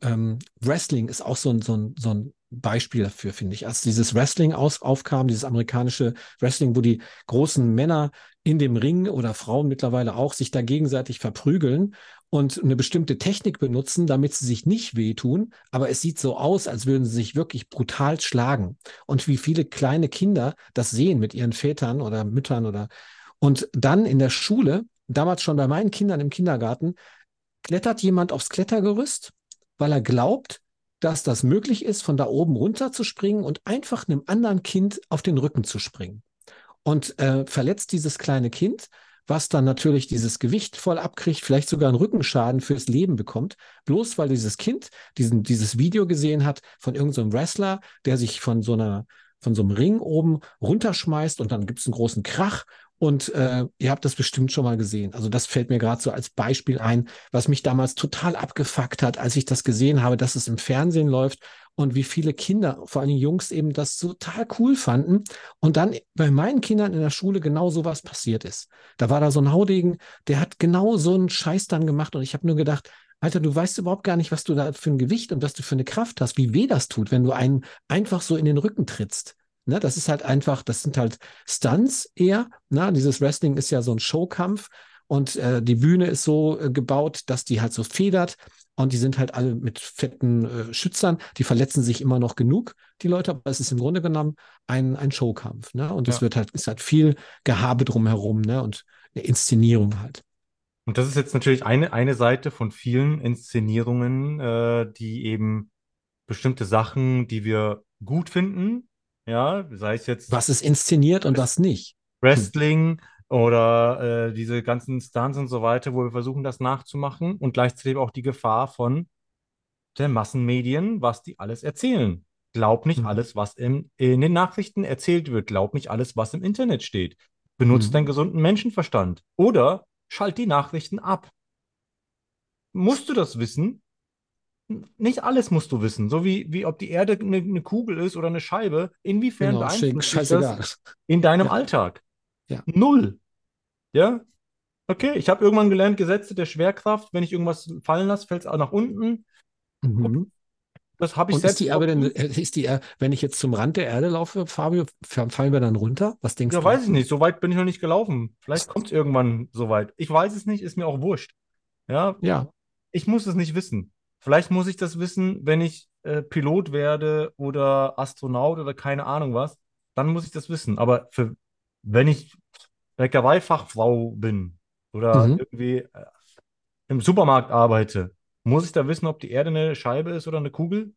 ähm, Wrestling ist auch so ein, so ein, so ein Beispiel dafür, finde ich. Als dieses Wrestling aus, aufkam, dieses amerikanische Wrestling, wo die großen Männer in dem Ring oder Frauen mittlerweile auch sich da gegenseitig verprügeln und eine bestimmte Technik benutzen, damit sie sich nicht wehtun, aber es sieht so aus, als würden sie sich wirklich brutal schlagen. Und wie viele kleine Kinder das sehen mit ihren Vätern oder Müttern oder und dann in der Schule, damals schon bei meinen Kindern im Kindergarten, klettert jemand aufs Klettergerüst, weil er glaubt, dass das möglich ist, von da oben runter zu springen und einfach einem anderen Kind auf den Rücken zu springen. Und äh, verletzt dieses kleine Kind, was dann natürlich dieses Gewicht voll abkriegt, vielleicht sogar einen Rückenschaden fürs Leben bekommt, bloß weil dieses Kind diesen, dieses Video gesehen hat von irgendeinem so Wrestler, der sich von so einer von so einem Ring oben runterschmeißt und dann gibt es einen großen Krach und äh, ihr habt das bestimmt schon mal gesehen. Also das fällt mir gerade so als Beispiel ein, was mich damals total abgefuckt hat, als ich das gesehen habe, dass es im Fernsehen läuft und wie viele Kinder, vor allem Jungs, eben das total cool fanden. Und dann bei meinen Kindern in der Schule genau so was passiert ist. Da war da so ein Haudegen, der hat genau so einen Scheiß dann gemacht und ich habe nur gedacht, Alter, du weißt überhaupt gar nicht, was du da für ein Gewicht und was du für eine Kraft hast, wie weh das tut, wenn du einen einfach so in den Rücken trittst. Ne, das ist halt einfach, das sind halt Stunts eher. Ne? Dieses Wrestling ist ja so ein Showkampf und äh, die Bühne ist so äh, gebaut, dass die halt so federt und die sind halt alle mit fetten äh, Schützern. Die verletzen sich immer noch genug, die Leute, aber es ist im Grunde genommen ein, ein Showkampf. Ne? Und es ja. wird halt, ist halt viel Gehabe drumherum ne? und eine Inszenierung halt. Und das ist jetzt natürlich eine, eine Seite von vielen Inszenierungen, äh, die eben bestimmte Sachen, die wir gut finden, ja, sei es jetzt. Was ist inszeniert und was nicht? Wrestling oder äh, diese ganzen Stunts und so weiter, wo wir versuchen, das nachzumachen und gleichzeitig auch die Gefahr von den Massenmedien, was die alles erzählen. Glaub nicht hm. alles, was im, in den Nachrichten erzählt wird. Glaub nicht alles, was im Internet steht. Benutzt hm. deinen gesunden Menschenverstand. Oder schalt die Nachrichten ab. Musst du das wissen? Nicht alles musst du wissen. So wie, wie ob die Erde eine, eine Kugel ist oder eine Scheibe. Inwiefern genau, beeinflusst dich das in deinem ja. Alltag? Ja. Null. Ja? Okay, ich habe irgendwann gelernt, Gesetze der Schwerkraft. Wenn ich irgendwas fallen lasse, fällt es auch nach unten. Mhm. Das habe ich Und selbst. Ist die Erde denn, äh, ist die, wenn ich jetzt zum Rand der Erde laufe, Fabio, fallen wir dann runter? Was denkst ja, du? Ja, weiß ich nicht. So weit bin ich noch nicht gelaufen. Vielleicht kommt es irgendwann so weit. Ich weiß es nicht, ist mir auch wurscht. Ja. Ja. Ich muss es nicht wissen. Vielleicht muss ich das wissen, wenn ich äh, Pilot werde oder Astronaut oder keine Ahnung was. Dann muss ich das wissen. Aber für, wenn ich Bäckereifachfrau bin oder mhm. irgendwie äh, im Supermarkt arbeite, muss ich da wissen, ob die Erde eine Scheibe ist oder eine Kugel?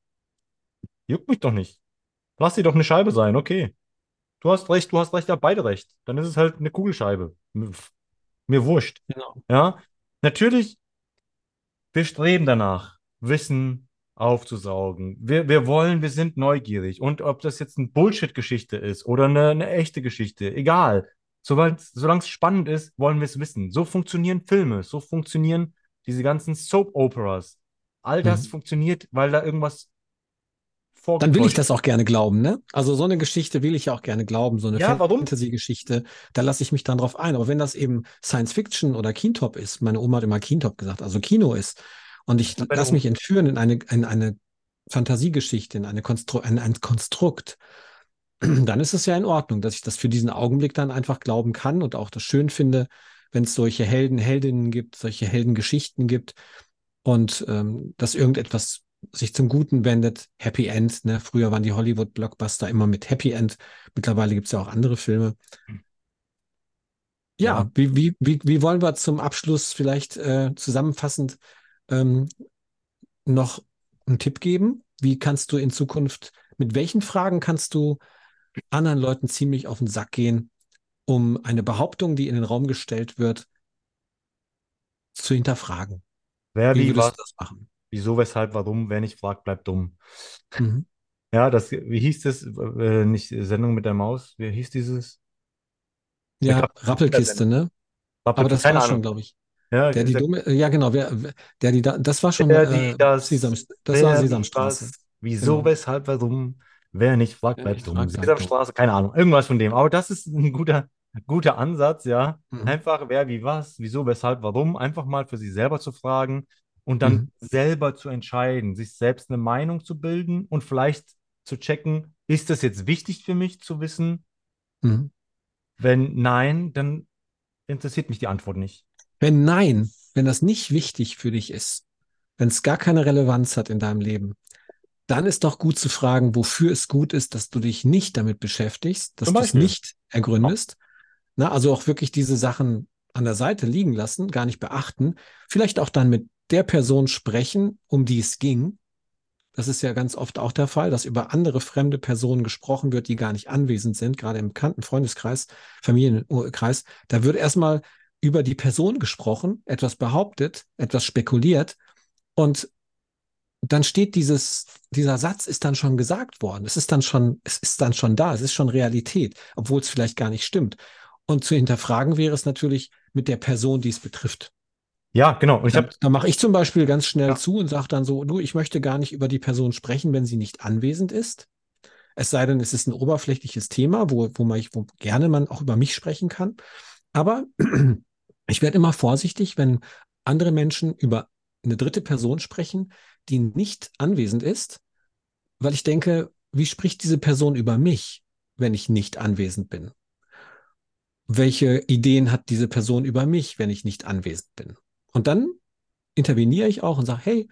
Juckt mich doch nicht. Lass sie doch eine Scheibe sein, okay. Du hast recht, du hast recht, ja, beide recht. Dann ist es halt eine Kugelscheibe. Mir, mir wurscht. Genau. Ja, natürlich, wir streben danach. Wissen aufzusaugen. Wir, wir wollen, wir sind neugierig. Und ob das jetzt eine Bullshit-Geschichte ist oder eine, eine echte Geschichte, egal. Solange es spannend ist, wollen wir es wissen. So funktionieren Filme, so funktionieren diese ganzen Soap-Operas. All das mhm. funktioniert, weil da irgendwas dann will ich das auch gerne glauben, ne? Also so eine Geschichte will ich ja auch gerne glauben, so eine ja, Fantasy-Geschichte, da lasse ich mich dann drauf ein. Aber wenn das eben Science Fiction oder Kintop ist, meine Oma hat immer Kintop gesagt, also Kino ist, und ich lasse mich entführen in eine, in eine Fantasiegeschichte, in eine Konstru in ein Konstrukt. Dann ist es ja in Ordnung, dass ich das für diesen Augenblick dann einfach glauben kann und auch das schön finde, wenn es solche Helden, Heldinnen gibt, solche Heldengeschichten gibt und ähm, dass irgendetwas sich zum Guten wendet. Happy End, ne? Früher waren die Hollywood-Blockbuster immer mit Happy End. Mittlerweile gibt es ja auch andere Filme. Ja, ja, Wie, wie, wie, wie wollen wir zum Abschluss vielleicht äh, zusammenfassend ähm, noch einen Tipp geben? Wie kannst du in Zukunft, mit welchen Fragen kannst du anderen Leuten ziemlich auf den Sack gehen, um eine Behauptung, die in den Raum gestellt wird, zu hinterfragen. Wer, Wie wie, würdest was, du das machen? wieso, weshalb, warum, wer nicht fragt, bleibt dumm. Mhm. Ja, das, wie hieß das? Äh, nicht Sendung mit der Maus, wie hieß dieses? Ja, Rappelkiste, ne? Aber Rappelkind, das war schon, glaube ich. Ja, Der die dumme, ja genau, wer, der die da, das war schon wer, die, äh, Sesam, das, das war Sesamstraße. was, wieso, Genau. weshalb, warum, wer nicht fragt, bleibt dumm. Sesamstraße, keine Ahnung, irgendwas von dem. Aber das ist ein guter, guter Ansatz, ja. Mhm. Einfach wer, wie, was, wieso, weshalb, warum, einfach mal für sich selber zu fragen und dann Mhm. selber zu entscheiden, sich selbst eine Meinung zu bilden und vielleicht zu checken, ist das jetzt wichtig für mich zu wissen? Mhm. Wenn nein, dann interessiert mich die Antwort nicht. Wenn nein, wenn das nicht wichtig für dich ist, wenn es gar keine Relevanz hat in deinem Leben, dann ist doch gut zu fragen, wofür es gut ist, dass du dich nicht damit beschäftigst, dass du es nicht ergründest. Na, also auch wirklich diese Sachen an der Seite liegen lassen, gar nicht beachten. Vielleicht auch dann mit der Person sprechen, um die es ging. Das ist ja ganz oft auch der Fall, dass über andere fremde Personen gesprochen wird, die gar nicht anwesend sind, gerade im bekannten Freundeskreis, Familienkreis. Da wird erstmal über die Person gesprochen, etwas behauptet, etwas spekuliert und dann steht dieses, dieser Satz ist dann schon gesagt worden. Es ist dann schon, es ist dann schon da. Es ist schon Realität, obwohl es vielleicht gar nicht stimmt. Und zu hinterfragen wäre es natürlich mit der Person, die es betrifft. Ja, genau. Und ich Da, habe, da mache ich zum Beispiel ganz schnell Ja. zu und sage dann so, du, ich möchte gar nicht über die Person sprechen, wenn sie nicht anwesend ist. Es sei denn, es ist ein oberflächliches Thema, wo, wo, man, wo gerne man auch über mich sprechen kann. Aber ich werde immer vorsichtig, wenn andere Menschen über eine dritte Person sprechen, die nicht anwesend ist, weil ich denke, wie spricht diese Person über mich, wenn ich nicht anwesend bin? Welche Ideen hat diese Person über mich, wenn ich nicht anwesend bin? Und dann interveniere ich auch und sage, hey,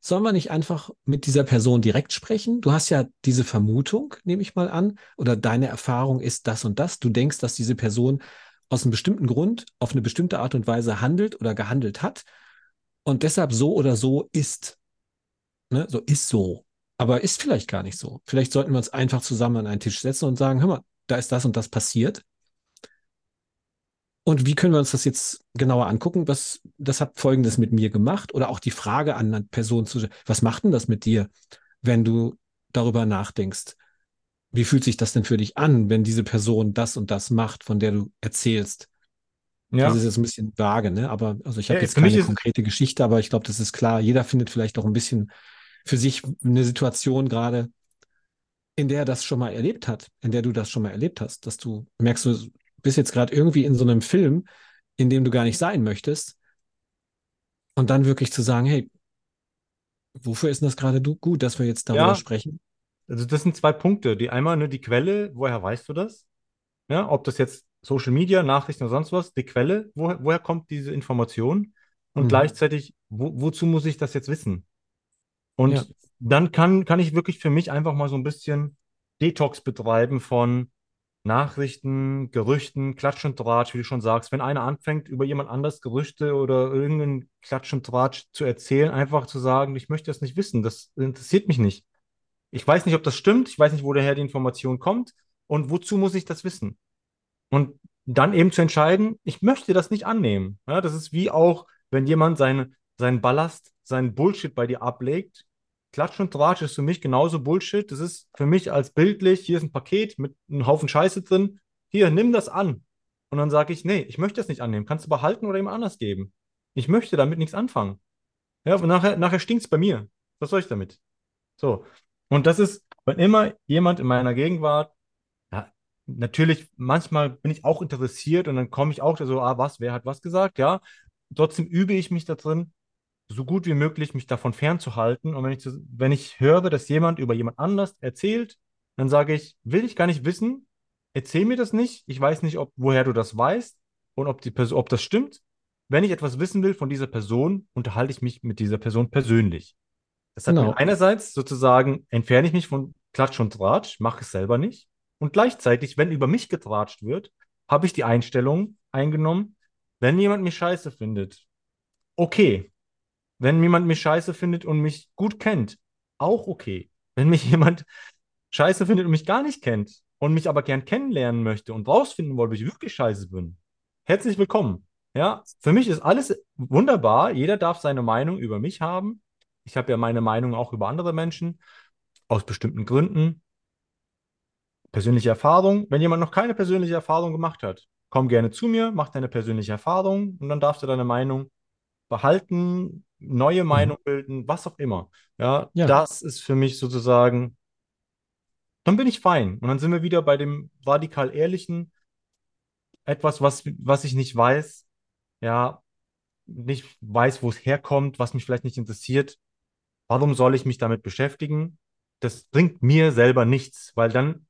sollen wir nicht einfach mit dieser Person direkt sprechen? Du hast ja diese Vermutung, nehme ich mal an, oder deine Erfahrung ist das und das. Du denkst, dass diese Person aus einem bestimmten Grund auf eine bestimmte Art und Weise handelt oder gehandelt hat und deshalb so oder so ist. Ne? So ist so. Aber ist vielleicht gar nicht so. Vielleicht sollten wir uns einfach zusammen an einen Tisch setzen und sagen, hör mal, da ist das und das passiert. Und wie können wir uns das jetzt genauer angucken? Was, das hat Folgendes mit mir gemacht. Oder auch die Frage an eine Person zu, was macht denn das mit dir, wenn du darüber nachdenkst? Wie fühlt sich das denn für dich an, wenn diese Person das und das macht, von der du erzählst? ja, Das ist jetzt ein bisschen vage, ne? Aber also ich habe Ja, jetzt keine konkrete Geschichte, aber ich glaube, das ist klar. Jeder findet vielleicht auch ein bisschen für sich eine Situation gerade, in der er das schon mal erlebt hat, in der du das schon mal erlebt hast, dass du merkst, du bist jetzt gerade irgendwie in so einem Film, in dem du gar nicht sein möchtest. Und dann wirklich zu sagen, hey, wofür ist denn das gerade du gut, dass wir jetzt darüber Ja. sprechen? Also das sind zwei Punkte. Die einmal, ne, die Quelle, woher weißt du das? Ja, ob das jetzt Social Media, Nachrichten oder sonst was, die Quelle, woher, woher kommt diese Information? Und Mhm. gleichzeitig, wo, wozu muss ich das jetzt wissen? Und Ja. dann kann, kann ich wirklich für mich einfach mal so ein bisschen Detox betreiben von Nachrichten, Gerüchten, Klatsch und Tratsch, wie du schon sagst. Wenn einer anfängt, über jemand anders Gerüchte oder irgendeinen Klatsch und Tratsch zu erzählen, einfach zu sagen, ich möchte das nicht wissen, das interessiert mich nicht. Ich weiß nicht, ob das stimmt, ich weiß nicht, woher die Information kommt und wozu muss ich das wissen? Und dann eben zu entscheiden, ich möchte das nicht annehmen. Ja, das ist wie auch, wenn jemand seine, seinen Ballast, seinen Bullshit bei dir ablegt. Klatsch und Tratsch ist für mich genauso Bullshit. Das ist für mich als bildlich, hier ist ein Paket mit einem Haufen Scheiße drin. Hier, nimm das an. Und dann sage ich, nee, ich möchte das nicht annehmen. Kannst du behalten oder jemand anders geben. Ich möchte damit nichts anfangen. Ja, und nachher, nachher stinkt es bei mir. Was soll ich damit? So. Und das ist, wenn immer jemand in meiner Gegenwart ja, natürlich, manchmal bin ich auch interessiert und dann komme ich auch so, ah, was, wer hat was gesagt, ja. Trotzdem übe ich mich da drin, so gut wie möglich mich davon fernzuhalten. Und wenn ich, wenn ich höre, dass jemand über jemand anders erzählt, dann sage ich, will ich gar nicht wissen, erzähl mir das nicht. Ich weiß nicht, ob, woher du das weißt und ob die Person, ob das stimmt. Wenn ich etwas wissen will von dieser Person, unterhalte ich mich mit dieser Person persönlich. Das hat Genau. einerseits sozusagen entferne ich mich von Klatsch und Tratsch, mache es selber nicht. Und gleichzeitig, wenn über mich getratscht wird, habe ich die Einstellung eingenommen, wenn jemand mich scheiße findet, okay. Wenn jemand mich scheiße findet und mich gut kennt, auch okay. Wenn mich jemand scheiße findet und mich gar nicht kennt, und mich aber gern kennenlernen möchte und rausfinden wollte, wie ich wirklich scheiße bin, herzlich willkommen. Ja, für mich ist alles wunderbar. Jeder darf seine Meinung über mich haben. Ich habe ja meine Meinung auch über andere Menschen aus bestimmten Gründen. Persönliche Erfahrung. Wenn jemand noch keine persönliche Erfahrung gemacht hat, komm gerne zu mir, mach deine persönliche Erfahrung und dann darfst du deine Meinung behalten, neue Meinung mhm. bilden, was auch immer. Ja, ja, das ist für mich sozusagen, dann bin ich fein. Und dann sind wir wieder bei dem radikal ehrlichen, etwas, was, was ich nicht weiß, ja, nicht weiß, wo es herkommt, was mich vielleicht nicht interessiert. Warum soll ich mich damit beschäftigen? Das bringt mir selber nichts, weil dann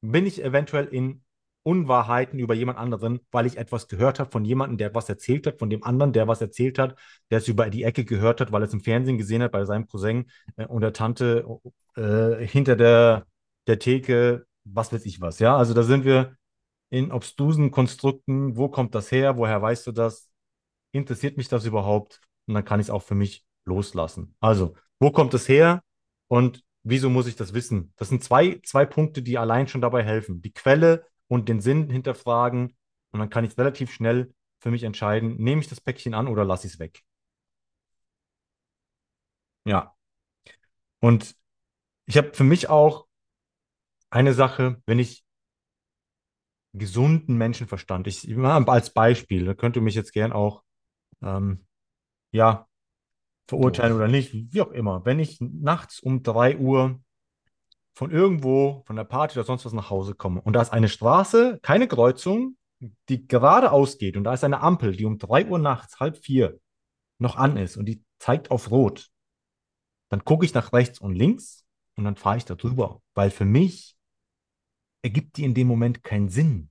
bin ich eventuell in Unwahrheiten über jemand anderen, weil ich etwas gehört habe von jemandem, der was erzählt hat, von dem anderen, der was erzählt hat, der es über die Ecke gehört hat, weil er es im Fernsehen gesehen hat bei seinem Cousin äh, und der Tante äh, hinter der, der Theke, was weiß ich was. Ja, also da sind wir in obstrusen Konstrukten. Wo kommt das her? Woher weißt du das? Interessiert mich das überhaupt? Und dann kann ich es auch für mich loslassen. Also, wo kommt es her? Und wieso muss ich das wissen? Das sind zwei, zwei Punkte, die allein schon dabei helfen. Die Quelle und den Sinn hinterfragen. Und dann kann ich relativ schnell für mich entscheiden, nehme ich das Päckchen an oder lasse ich es weg. Ja. Und ich habe für mich auch eine Sache, wenn ich gesunden Menschenverstand, ich, ich als Beispiel, da könnt ihr mich jetzt gern auch ähm, ja, verurteilen Doch. oder nicht, wie auch immer. Wenn ich nachts um 3 Uhr von irgendwo, von der Party oder sonst was nach Hause komme und da ist eine Straße, keine Kreuzung, die geradeaus geht und da ist eine Ampel, die um 3 Uhr nachts, halb vier, noch an ist und die zeigt auf Rot, dann gucke ich nach rechts und links und dann fahre ich da drüber, weil für mich ergibt die in dem Moment keinen Sinn.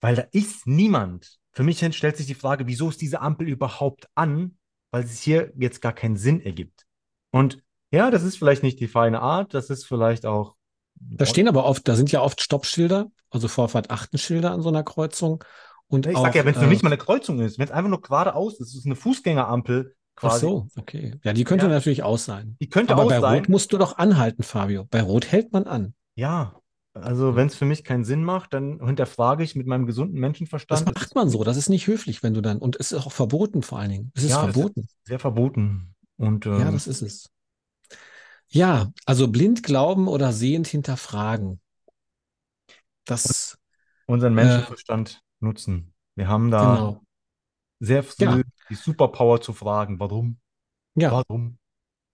Weil da ist niemand. Für mich stellt sich die Frage, wieso ist diese Ampel überhaupt an? Weil es hier jetzt gar keinen Sinn ergibt. Und ja, das ist vielleicht nicht die feine Art, das ist vielleicht auch. Da stehen aber oft, da sind ja oft Stoppschilder, also Vorfahrt Achtenschilder an so einer Kreuzung. Und ich sag ja, wenn es äh, noch nicht mal eine Kreuzung ist, wenn es einfach nur geradeaus ist, ist eine Fußgängerampel quasi. Ach so, okay. Ja, die könnte ja. natürlich aus sein. Die könnte aber aus bei sein. Rot musst du doch anhalten, Fabio. Bei Rot hält man an. Ja, also wenn es für mich keinen Sinn macht, dann hinterfrage ich mit meinem gesunden Menschenverstand. Das macht man so, das ist nicht höflich, wenn du dann, und es ist auch verboten vor allen Dingen. Es ist ja, verboten. Ist sehr verboten. Und, ähm, ja, das ist es. Ja, also blind glauben oder sehend hinterfragen. Das. Unseren äh, Menschenverstand äh, nutzen. Wir haben da genau. sehr früh ja. die Superpower zu fragen, warum? Ja. Warum?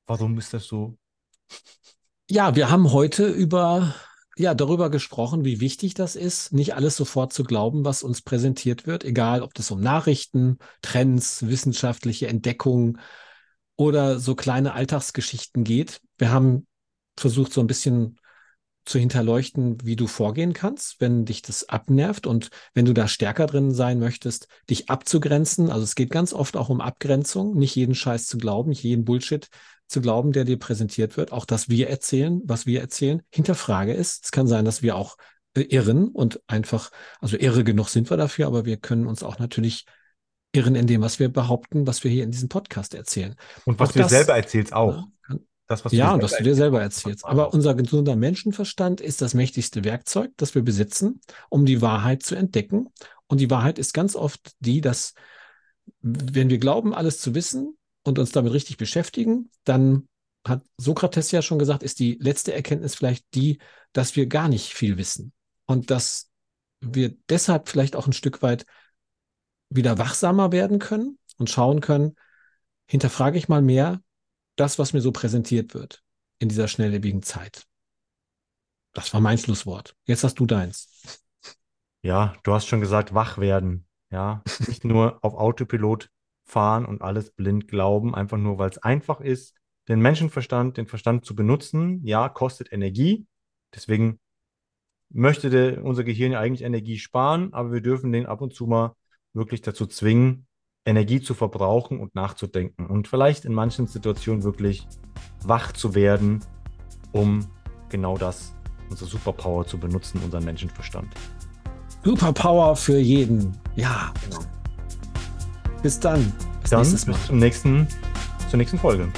Warum ist das so? Ja, wir haben heute über ja, darüber gesprochen, wie wichtig das ist, nicht alles sofort zu glauben, was uns präsentiert wird, egal ob das um Nachrichten, Trends, wissenschaftliche Entdeckungen oder so kleine Alltagsgeschichten geht. Wir haben versucht, so ein bisschen zu hinterleuchten, wie du vorgehen kannst, wenn dich das abnervt und wenn du da stärker drin sein möchtest, dich abzugrenzen. Also es geht ganz oft auch um Abgrenzung, nicht jeden Scheiß zu glauben, nicht jeden Bullshit zu glauben, der dir präsentiert wird. Auch dass wir erzählen, was wir erzählen, hinterfrage ist. Es kann sein, dass wir auch äh, irren und einfach, also irre genug sind wir dafür, aber wir können uns auch natürlich irren in dem, was wir behaupten, was wir hier in diesem Podcast erzählen. Und was auch du das, selber erzählst auch. Ja, das, was ja, und was du dir selber erzählst. Aber unser gesunder Menschenverstand ist das mächtigste Werkzeug, das wir besitzen, um die Wahrheit zu entdecken. Und die Wahrheit ist ganz oft die, dass wenn wir glauben, alles zu wissen und uns damit richtig beschäftigen, dann hat Sokrates ja schon gesagt, ist die letzte Erkenntnis vielleicht die, dass wir gar nicht viel wissen. Und dass wir deshalb vielleicht auch ein Stück weit wieder wachsamer werden können und schauen können, hinterfrage ich mal mehr, das, was mir so präsentiert wird in dieser schnelllebigen Zeit. Das war mein Schlusswort. Jetzt hast du deins. Ja, du hast schon gesagt, wach werden. Ja, nicht nur auf Autopilot fahren und alles blind glauben, einfach nur, weil es einfach ist. Den Menschenverstand, den Verstand zu benutzen, ja, kostet Energie. Deswegen möchte der, unser Gehirn ja eigentlich Energie sparen, aber wir dürfen den ab und zu mal wirklich dazu zwingen, Energie zu verbrauchen und nachzudenken und vielleicht in manchen Situationen wirklich wach zu werden, um genau das, unsere Superpower zu benutzen, unseren Menschenverstand. Superpower für jeden. Ja. Genau. Bis dann. Bis dann bis zum nächsten, zur nächsten Folge.